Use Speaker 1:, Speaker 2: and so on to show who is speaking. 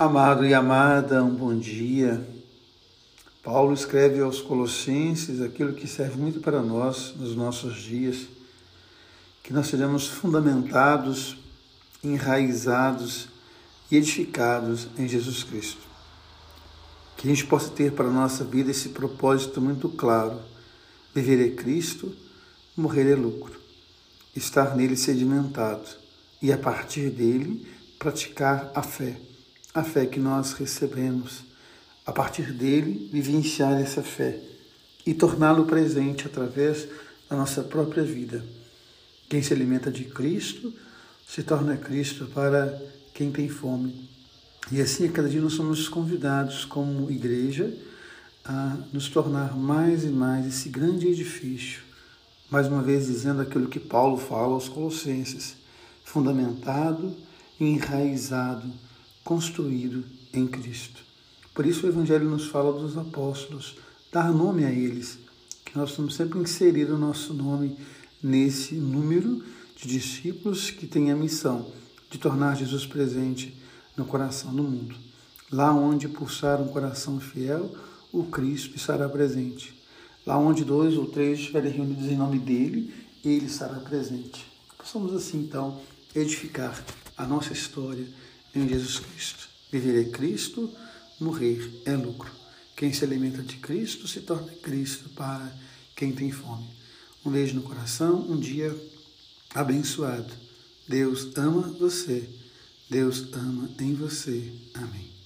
Speaker 1: Amado e amada, um bom dia. Paulo escreve aos Colossenses aquilo que serve muito para nós nos nossos dias, que nós sejamos fundamentados, enraizados e edificados em Jesus Cristo. Que a gente possa ter para a nossa vida esse propósito muito claro: viver é Cristo, morrer é lucro, estar nele sedimentado e a partir dele praticar a fé a fé que nós recebemos, a partir dele, vivenciar essa fé e torná-lo presente através da nossa própria vida. Quem se alimenta de Cristo se torna Cristo para quem tem fome. E assim, a cada dia, nós somos convidados, como igreja, a nos tornar mais e mais esse grande edifício. Mais uma vez, dizendo aquilo que Paulo fala aos Colossenses: fundamentado e enraizado construído em Cristo. Por isso o Evangelho nos fala dos apóstolos, dar nome a eles, que nós estamos sempre inserindo o nosso nome nesse número de discípulos que têm a missão de tornar Jesus presente no coração do mundo. Lá onde pulsar um coração fiel, o Cristo estará presente. Lá onde dois ou três estiverem reunidos em nome dele, ele estará presente. Possamos assim, então, edificar a nossa história em Jesus Cristo. Viver é Cristo, morrer é lucro. Quem se alimenta de Cristo se torna Cristo para quem tem fome. Um beijo no coração, um dia abençoado. Deus ama você. Deus ama em você. Amém.